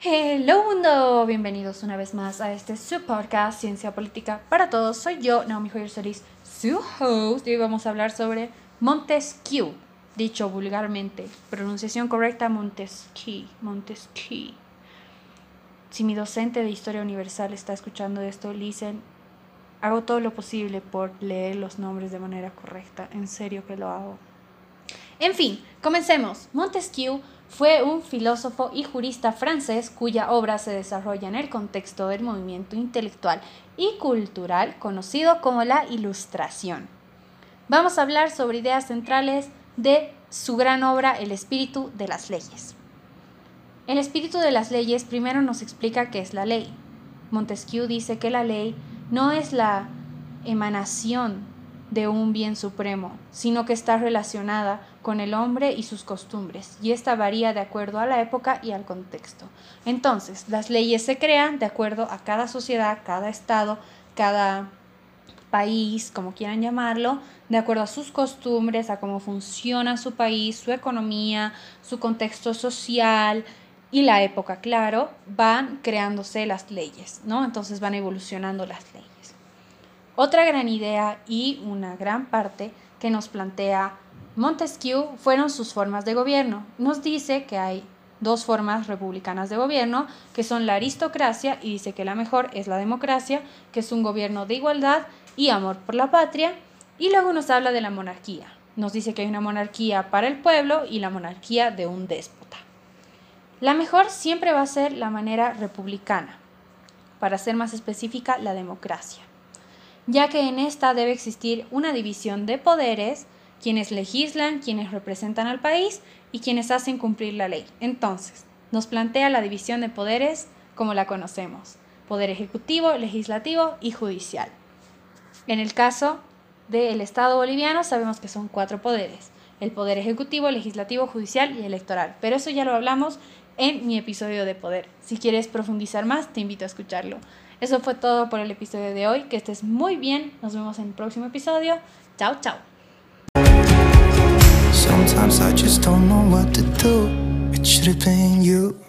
Hello mundo, bienvenidos una vez más a este su podcast Ciencia Política para Todos. Soy yo, Naomi Joyer Solís, su host, y hoy vamos a hablar sobre Montesquieu, dicho vulgarmente, pronunciación correcta Montesquieu, Montesquieu. Si mi docente de Historia Universal está escuchando esto, listen, hago todo lo posible por leer los nombres de manera correcta, en serio que lo hago. En fin, comencemos. Montesquieu fue un filósofo y jurista francés cuya obra se desarrolla en el contexto del movimiento intelectual y cultural conocido como la Ilustración. Vamos a hablar sobre ideas centrales de su gran obra El espíritu de las leyes. El espíritu de las leyes primero nos explica qué es la ley. Montesquieu dice que la ley no es la emanación de un bien supremo, sino que está relacionada con el hombre y sus costumbres, y esta varía de acuerdo a la época y al contexto. Entonces, las leyes se crean de acuerdo a cada sociedad, cada estado, cada país, como quieran llamarlo, de acuerdo a sus costumbres, a cómo funciona su país, su economía, su contexto social y la época, claro, van creándose las leyes, ¿no? Entonces van evolucionando las leyes. Otra gran idea y una gran parte que nos plantea Montesquieu fueron sus formas de gobierno. Nos dice que hay dos formas republicanas de gobierno, que son la aristocracia, y dice que la mejor es la democracia, que es un gobierno de igualdad y amor por la patria, y luego nos habla de la monarquía. Nos dice que hay una monarquía para el pueblo y la monarquía de un déspota. La mejor siempre va a ser la manera republicana, para ser más específica, la democracia ya que en esta debe existir una división de poderes, quienes legislan, quienes representan al país y quienes hacen cumplir la ley. Entonces, nos plantea la división de poderes como la conocemos, poder ejecutivo, legislativo y judicial. En el caso del Estado boliviano sabemos que son cuatro poderes, el poder ejecutivo, legislativo, judicial y electoral, pero eso ya lo hablamos en mi episodio de poder. Si quieres profundizar más, te invito a escucharlo. Eso fue todo por el episodio de hoy. Que estés muy bien. Nos vemos en el próximo episodio. Chao, chao. Sometimes I just don't know what to do. It should have been you.